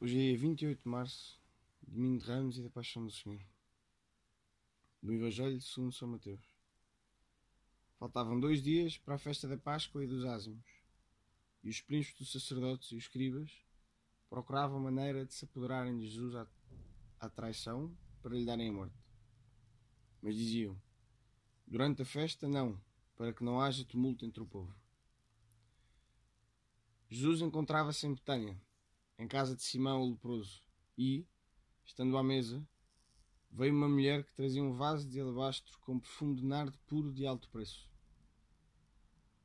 Hoje é dia 28 de março, domingo de Ramos e da Paixão do Senhor. Do Evangelho segundo São Mateus. Faltavam dois dias para a festa da Páscoa e dos Ázimos, e os príncipes dos sacerdotes e os escribas procuravam maneira de se apoderarem de Jesus à, à traição para lhe darem a morte. Mas diziam: Durante a festa, não, para que não haja tumulto entre o povo. Jesus encontrava-se em Betânia em casa de Simão o leproso, e, estando à mesa, veio uma mulher que trazia um vaso de alabastro com perfume de nardo puro de alto preço.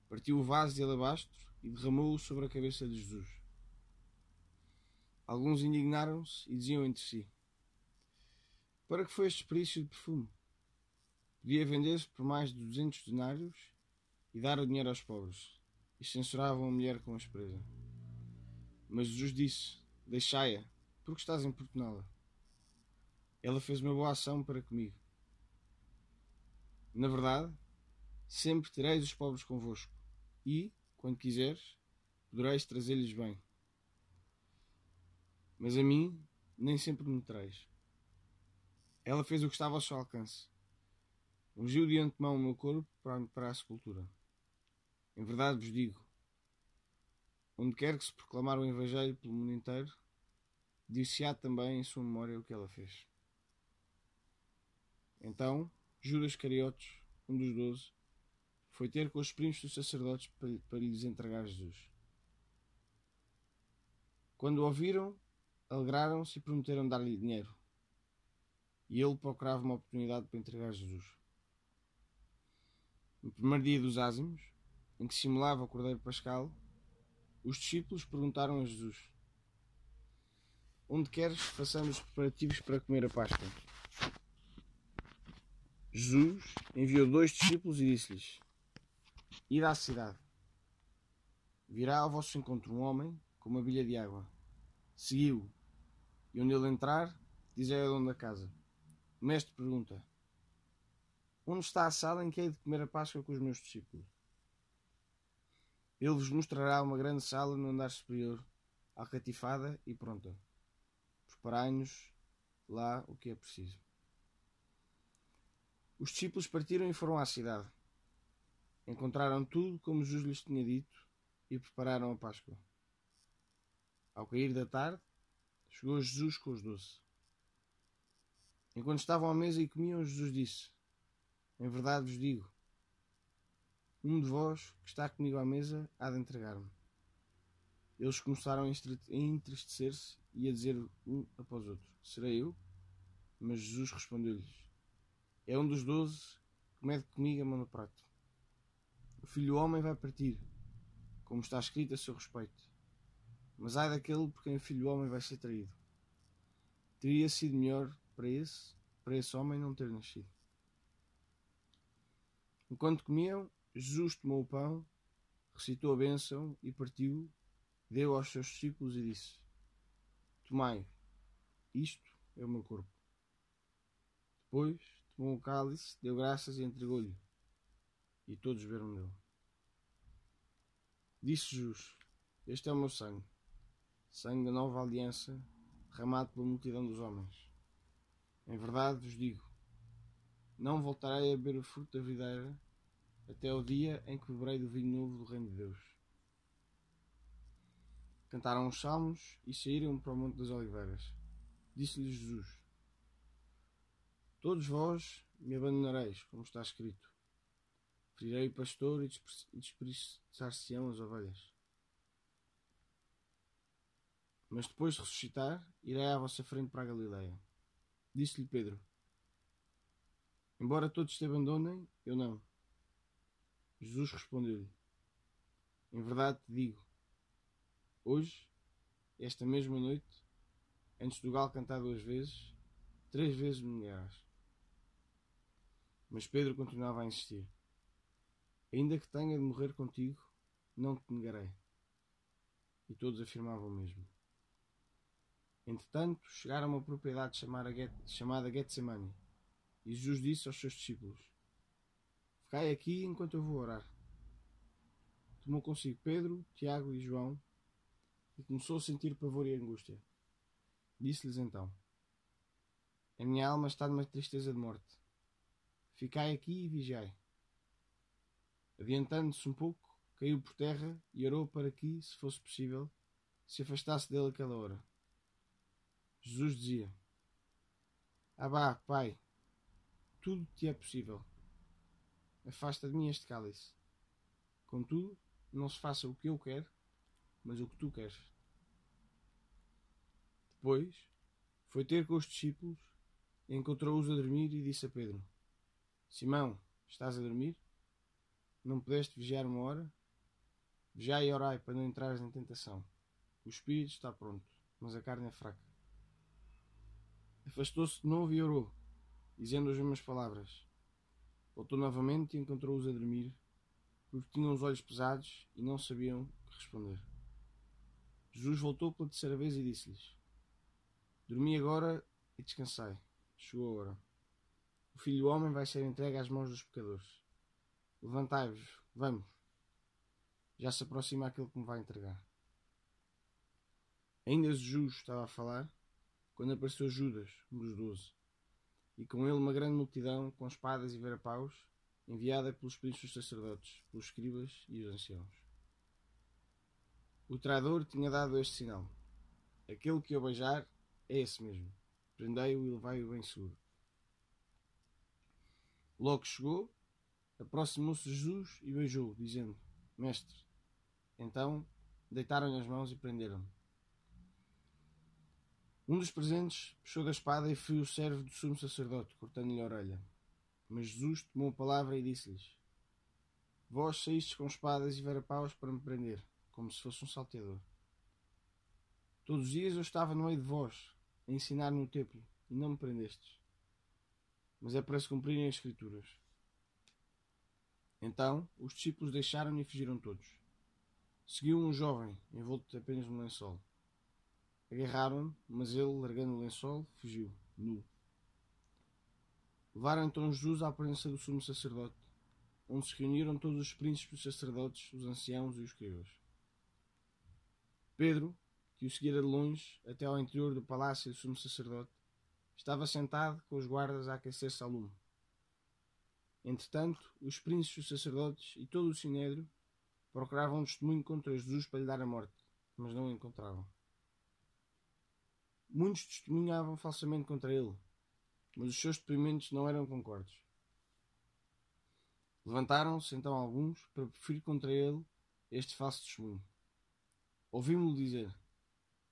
Partiu o vaso de alabastro e derramou-o sobre a cabeça de Jesus. Alguns indignaram-se e diziam entre si: Para que foi este desperdício de perfume? Podia vender-se por mais de duzentos denários e dar o dinheiro aos pobres. E censuravam a mulher com aspereza. Mas Jesus disse: Deixai-a, porque estás importuná-la. Ela fez uma boa ação para comigo. Na verdade, sempre tereis os pobres convosco, e, quando quiseres, podereis trazer-lhes bem. Mas a mim, nem sempre me tereis. Ela fez o que estava ao seu alcance. Ungiu de antemão o meu corpo para, para a sepultura. Em verdade vos digo: Onde quer que se proclamar o Evangelho pelo mundo inteiro, dir-se-á também em sua memória o que ela fez. Então, Judas Cariotes, um dos doze, foi ter com os primos dos sacerdotes para, para lhes entregar Jesus. Quando o ouviram, alegraram-se e prometeram dar-lhe dinheiro. E ele procurava uma oportunidade para entregar Jesus. No primeiro dia dos ázimos, em que simulava o Cordeiro Pascal, os discípulos perguntaram a Jesus: Onde queres que façamos preparativos para comer a Páscoa? Jesus enviou dois discípulos e disse-lhes: Id à cidade. Virá ao vosso encontro um homem com uma bilha de água. Seguiu. E onde ele entrar, dizei ao dono da casa: O mestre pergunta: Onde está a sala em que hei de comer a Páscoa com os meus discípulos? Ele vos mostrará uma grande sala no andar superior, alcatifada e pronta. Preparai-nos lá o que é preciso. Os discípulos partiram e foram à cidade. Encontraram tudo como Jesus lhes tinha dito e prepararam a Páscoa. Ao cair da tarde, chegou Jesus com os doce. Enquanto estavam à mesa e comiam, Jesus disse: Em verdade vos digo, um de vós que está comigo à mesa há de entregar-me. Eles começaram a entristecer-se e a dizer um após outro: Serei eu? Mas Jesus respondeu-lhes: É um dos doze que mede comigo a mão no prato. O filho do homem vai partir, como está escrito a seu respeito. Mas ai daquele por quem o filho do homem vai ser traído. Teria sido melhor para esse, para esse homem não ter nascido. Enquanto comiam, Jesus tomou o pão, recitou a bênção e partiu, deu aos seus discípulos e disse: Tomai, isto é o meu corpo. Depois tomou o cálice, deu graças e entregou-lhe, e todos beberam dele. Disse Jesus: Este é o meu sangue, sangue da nova aliança, derramado pela multidão dos homens. Em verdade vos digo: não voltarei a beber o fruto da videira até o dia em que beberei do vinho novo do Reino de Deus. Cantaram os salmos e saíram para o Monte das Oliveiras. Disse-lhes Jesus: Todos vós me abandonareis, como está escrito. Ferirei o pastor e dispersar-se-ão as ovelhas. Mas depois de ressuscitar, irei à vossa frente para a Galileia. Disse-lhe Pedro: Embora todos te abandonem, eu não. Jesus respondeu-lhe: Em verdade te digo, hoje, esta mesma noite, antes do galo cantar duas vezes, três vezes me negarás. Mas Pedro continuava a insistir: Ainda que tenha de morrer contigo, não te negarei. E todos afirmavam o mesmo. Entretanto, chegaram a uma propriedade chamada Getsemane, e Jesus disse aos seus discípulos: Cai aqui enquanto eu vou orar. Tomou consigo Pedro, Tiago e João e começou a sentir pavor e angústia. Disse-lhes então: A minha alma está numa tristeza de morte. Ficai aqui e vigiai. Adiantando-se um pouco, caiu por terra e orou para que, se fosse possível, se afastasse dele aquela hora. Jesus dizia: Abá, Pai, tudo te é possível. Afasta de mim este cálice. Contudo, não se faça o que eu quero, mas o que tu queres. Depois, foi ter com os discípulos, encontrou-os a dormir e disse a Pedro: Simão, estás a dormir? Não pudeste vigiar uma hora? Vigiai e orai para não entrares em tentação. O espírito está pronto, mas a carne é fraca. Afastou-se de novo e orou, dizendo as mesmas palavras. Voltou novamente e encontrou-os a dormir, porque tinham os olhos pesados e não sabiam que responder. Jesus voltou pela terceira vez e disse-lhes: Dormi agora e descansai. Chegou a hora. O filho do homem vai ser entregue às mãos dos pecadores. Levantai-vos, vamos. Já se aproxima aquele que me vai entregar. Ainda Jesus estava a falar quando apareceu Judas, um dos doze, e com ele uma grande multidão com espadas e verapaus, enviada pelos príncipes sacerdotes, pelos escribas e os anciãos. O traidor tinha dado este sinal: Aquele que o beijar é esse mesmo. Prendei-o e levai-o bem seguro. Logo chegou, aproximou-se Jesus e beijou, dizendo: Mestre. Então deitaram-lhe as mãos e prenderam-no. Um dos presentes puxou da espada e feriu o servo do sumo sacerdote, cortando-lhe a orelha. Mas Jesus tomou a palavra e disse-lhes: Vós saístes com espadas e verapaus para me prender, como se fosse um salteador. Todos os dias eu estava no meio de vós, a ensinar no templo, e não me prendestes. Mas é para se cumprirem as Escrituras. Então os discípulos deixaram-me e fugiram todos. Seguiu um jovem, envolto apenas num lençol. Agarraram-no, mas ele, largando o lençol, fugiu, nu. Levaram então Jesus à presença do sumo sacerdote, onde se reuniram todos os príncipes dos sacerdotes, os anciãos e os escribas. Pedro, que o seguira de longe até ao interior do palácio do sumo sacerdote, estava sentado com os guardas a aquecer-se ao lume. Entretanto, os príncipes dos sacerdotes e todo o sinédrio procuravam um testemunho contra Jesus para lhe dar a morte, mas não o encontravam. Muitos testemunhavam falsamente contra ele, mas os seus depoimentos não eram concordes. Levantaram-se então alguns para preferir contra ele este falso testemunho. Ouvimos-lo dizer: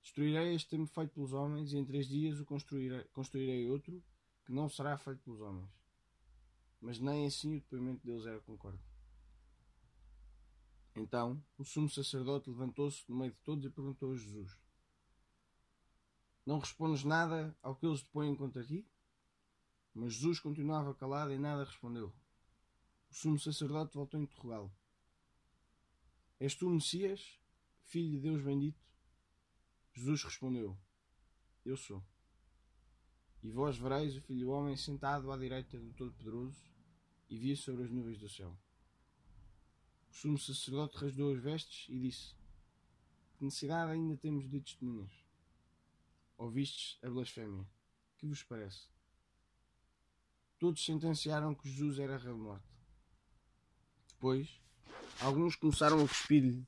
Destruirei este templo feito pelos homens, e em três dias o construirei, construirei outro que não será feito pelos homens. Mas nem assim o depoimento deles era concorde. Então o sumo sacerdote levantou-se no meio de todos e perguntou a Jesus: não respondes nada ao que eles te põem contra ti? Mas Jesus continuava calado e nada respondeu. O sumo sacerdote voltou a interrogá-lo. És tu Messias, filho de Deus bendito? Jesus respondeu: Eu sou. E vós vereis o filho do homem sentado à direita do Todo-Poderoso e via sobre as nuvens do céu. O sumo sacerdote rasgou as vestes e disse: Que necessidade ainda temos de testemunhas? Ouvistes a blasfémia. Que vos parece? Todos sentenciaram que Jesus era rei de morte. Depois, alguns começaram a cuspir-lhe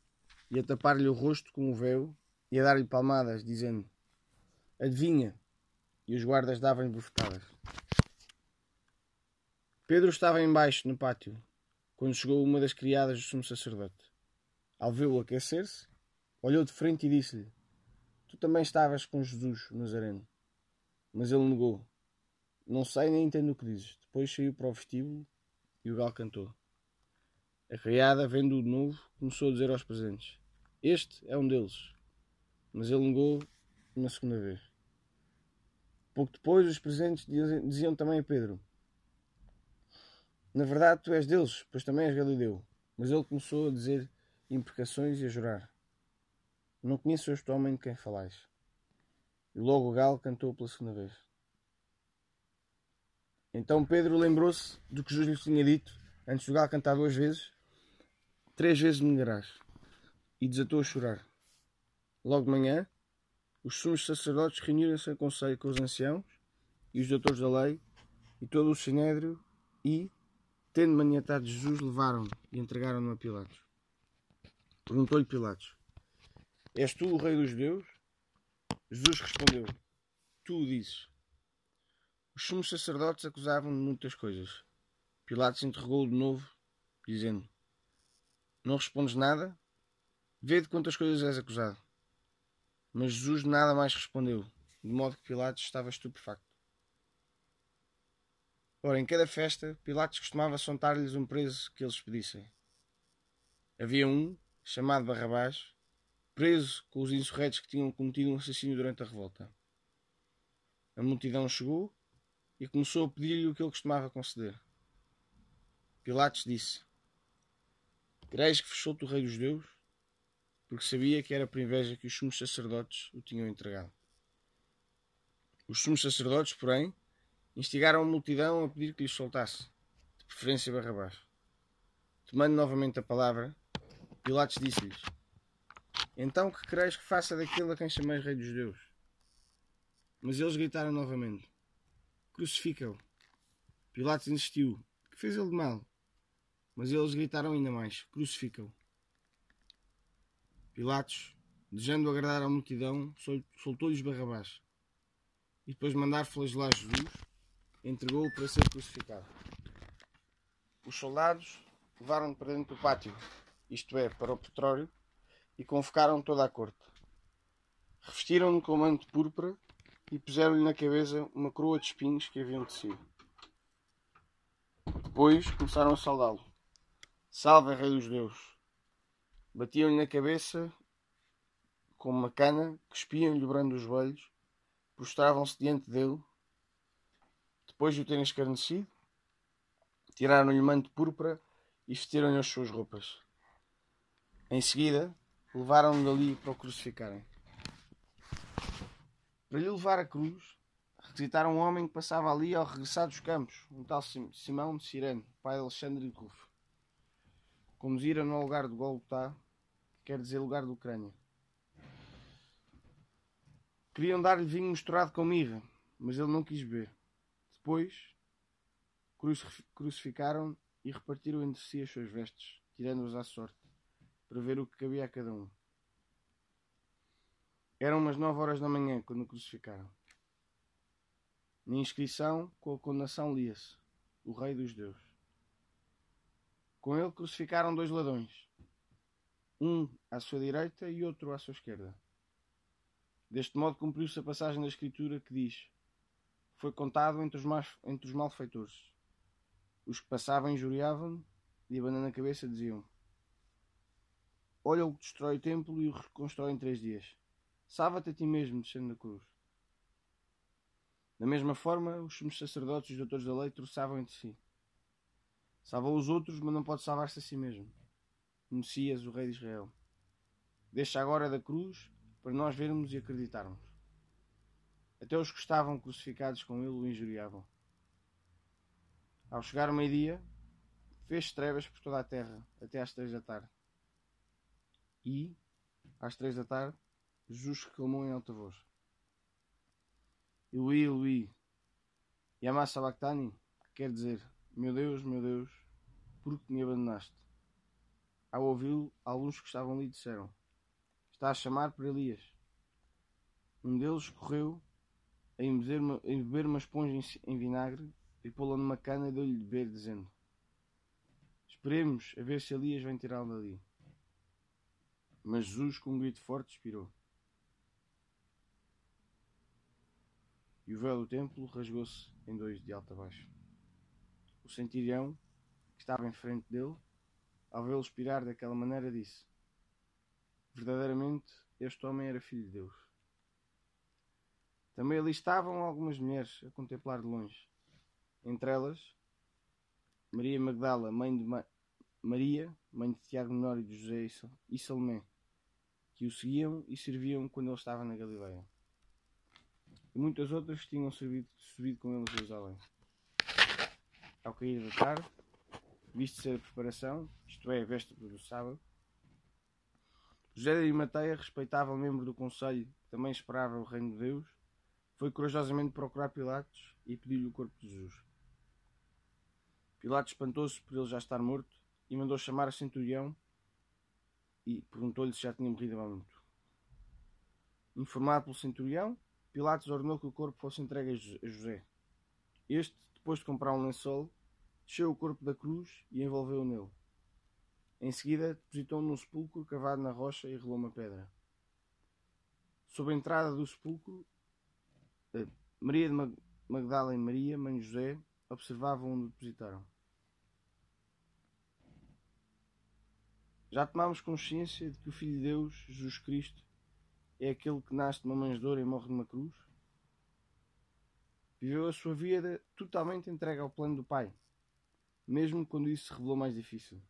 e a tapar-lhe o rosto com o véu e a dar-lhe palmadas, dizendo: Adivinha! E os guardas davam-lhe bufetadas. Pedro estava embaixo no pátio quando chegou uma das criadas do sumo sacerdote. Ao vê-lo aquecer-se, olhou de frente e disse-lhe: Tu também estavas com Jesus, Nazareno. Mas ele negou. Não sei nem entendo o que dizes. Depois saiu para o vestíbulo e o galo cantou. A criada, vendo-o de novo, começou a dizer aos presentes: Este é um deles. Mas ele negou uma segunda vez. Pouco depois, os presentes diziam também a Pedro: Na verdade, tu és deles, pois também és Galileu. Mas ele começou a dizer imprecações e a jurar: não conheço este homem de quem falais. E logo o galo cantou pela segunda vez. Então Pedro lembrou-se do que Jesus lhe tinha dito antes do galo cantar duas vezes. Três vezes me negarás. E desatou a chorar. Logo de manhã, os sumos sacerdotes reuniram-se em conselho com os anciãos e os doutores da lei e todo o sinédrio e, tendo maniatado Jesus, levaram-no e entregaram-no a Pilatos. Perguntou-lhe Pilatos: És tu o rei dos judeus? Jesus respondeu: Tu o dizes. Os sumos sacerdotes acusavam-no de muitas coisas. Pilatos interrogou-o de novo, dizendo: Não respondes nada? Vê de quantas coisas és acusado. Mas Jesus nada mais respondeu, de modo que Pilatos estava estupefacto. Ora, em cada festa, Pilatos costumava soltar-lhes um preso que eles pedissem. Havia um, chamado Barrabás, preso com os insurretos que tinham cometido um assassínio durante a revolta. A multidão chegou e começou a pedir-lhe o que ele costumava conceder. Pilatos disse: Quereis que fechou o rei dos judeus? Porque sabia que era por inveja que os sumos sacerdotes o tinham entregado. Os sumos sacerdotes, porém, instigaram a multidão a pedir que lhes soltasse, de preferência Barrabás. Tomando novamente a palavra, Pilatos disse-lhes: Então que quereis que faça daquele a quem chameis rei dos judeus? Mas eles gritaram novamente: Crucifica-o. Pilatos insistiu: Que fez ele de mal? Mas eles gritaram ainda mais: Crucifica-o. Pilatos, desejando agradar à multidão, soltou-lhes Barrabás. E depois de mandar flagelar Jesus, entregou-o para ser crucificado. Os soldados levaram-no para dentro do pátio, isto é, para o petróleo, e convocaram toda a corte. Revestiram-no com manto púrpura e puseram-lhe na cabeça uma coroa de espinhos que haviam tecido. Depois começaram a saudá-lo. Salve, Rei dos Deus! Batiam-lhe na cabeça com uma cana, cuspiam-lhe o brando dos joelhos, prostravam-se diante dele. Depois de o terem escarnecido, tiraram-lhe o manto púrpura e vestiram-lhe as suas roupas. Em seguida, levaram-no dali para o crucificarem. Para lhe levar a cruz, requisitaram um homem que passava ali ao regressar dos campos, um tal Simão de Sirene, pai de Alexandre de Rufo. Conduziram no lugar de Golgotá, que quer dizer lugar de Ucrânia. Queriam dar-lhe vinho misturado com mirra, mas ele não quis beber. Depois, crucificaram e repartiram entre si as suas vestes, tirando-as à sorte para ver o que cabia a cada um. Eram umas nove horas da manhã quando o crucificaram. Na inscrição, com a condenação, lia-se: O Rei dos Deus. Com ele crucificaram dois ladrões, um à sua direita e outro à sua esquerda. Deste modo cumpriu-se a passagem da Escritura que diz: Foi contado entre os, mais, entre os malfeitores. Os que passavam injuriavam e, abanando a cabeça, diziam: Olha o que destrói o templo e o reconstrói em três dias. Salva-te a ti mesmo, descendo da cruz. Da mesma forma, os sumos sacerdotes e os doutores da lei troçavam entre si. Salvou os outros, mas não pode salvar-se a si mesmo. Messias, o Rei de Israel. Deixa agora da cruz para nós vermos e acreditarmos. Até os que estavam crucificados com ele o injuriavam. Ao chegar o meio-dia, fez trevas por toda a terra, até às três da tarde. E, às três da tarde, Jesus reclamou em alta voz: Eloi, Eloi, Yama Sabachthani, que quer dizer: Meu Deus, meu Deus, por que me abandonaste? Ao ouvi-lo, alguns que estavam ali disseram: Está a chamar por Elias. Um deles correu a beber uma, uma esponja em vinagre e pô-la numa cana e deu-lhe de beber, dizendo: Esperemos a ver se Elias vem tirá-lo dali. Mas Jesus, com um grito forte, expirou. E o véu do templo rasgou-se em dois de alto a baixo. O centurião, que estava em frente dele, ao vê-lo expirar daquela maneira, disse: Verdadeiramente, este homem era filho de Deus. Também ali estavam algumas mulheres a contemplar de longe. Entre elas, Maria Magdala, mãe de Ma Maria, mãe de Tiago Menor e de José e Salomé que o seguiam e serviam quando ele estava na Galileia. E muitas outras tinham servido, subido com ele a Jerusalém. Ao cair da tarde, visto ser a preparação, isto é, a véspera do sábado, José de Arimateia, respeitável membro do Conselho, que também esperava o reino de Deus, foi corajosamente procurar Pilatos e pediu-lhe o corpo de Jesus. Pilatos espantou-se por ele já estar morto e mandou chamar a centurião e perguntou-lhe se já tinha morrido há muito. Informado pelo centurião, Pilatos ordenou que o corpo fosse entregue a José. Este, depois de comprar um lençol, desceu o corpo da cruz e envolveu-o nele. Em seguida, depositou-o num sepulcro cavado na rocha e relou uma pedra. Sob a entrada do sepulcro, eh, Maria de Magdala e Maria, mãe José, observavam onde depositaram. Já tomámos consciência de que o Filho de Deus, Jesus Cristo, é aquele que nasce de uma manjedoura e morre numa cruz? Viveu a sua vida totalmente entregue ao plano do Pai, mesmo quando isso se revelou mais difícil.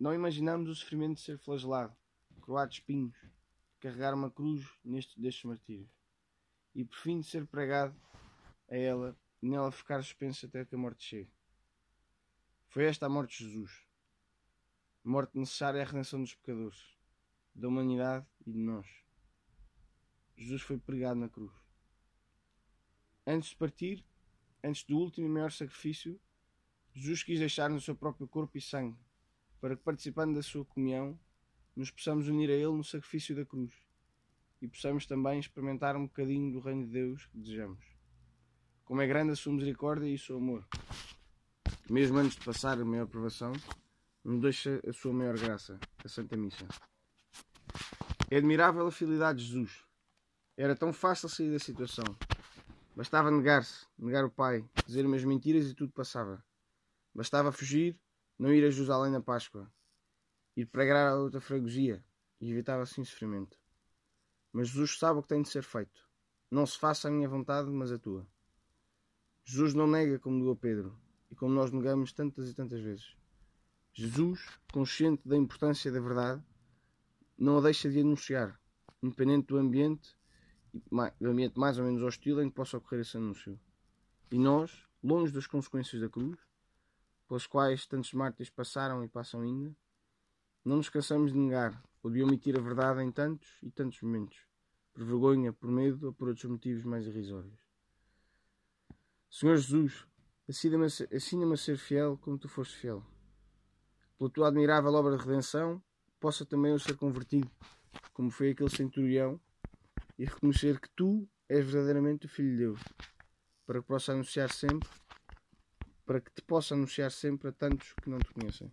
Não imaginamos o sofrimento de ser flagelado, croado de espinhos, carregar uma cruz neste destes martírios, e por fim de ser pregado a ela e nela ficar suspenso até que a morte chegue. Foi esta a morte de Jesus morte necessária à redenção dos pecadores, da humanidade e de nós. Jesus foi pregado na cruz. Antes de partir, antes do último e maior sacrifício, Jesus quis deixar-nos o seu próprio corpo e sangue, para que, participando da sua comunhão, nos possamos unir a Ele no sacrifício da cruz e possamos também experimentar um bocadinho do reino de Deus que desejamos. Como é grande a sua misericórdia e o seu amor. Mesmo antes de passar a maior provação, nos deixa a sua maior graça, a Santa Missa. É admirável a fidelidade de Jesus. Era tão fácil sair da situação. Bastava negar-se, negar o Pai, dizer umas mentiras e tudo passava. Bastava fugir, não ir a Jerusalém na Páscoa, ir pregar a outra freguesia e evitava assim sofrimento. Mas Jesus sabe o que tem de ser feito. Não se faça a minha vontade, mas a tua. Jesus não nega como negou Pedro e como nós negamos tantas e tantas vezes. Jesus, consciente da importância da verdade, não a deixa de anunciar, independente do ambiente, do ambiente mais ou menos hostil em que possa ocorrer esse anúncio. E nós, longe das consequências da cruz, pelas quais tantos mártires passaram e passam ainda, não nos cansamos de negar ou de omitir a verdade em tantos e tantos momentos, por vergonha, por medo ou por outros motivos mais irrisórios. Senhor Jesus, ensina-me a ser fiel como tu foste fiel pela tua admirável obra de redenção, possa também eu ser convertido, como foi aquele centurião, e reconhecer que tu és verdadeiramente o Filho de Deus, para que possa anunciar sempre, para que te possa anunciar sempre a tantos que não te conhecem.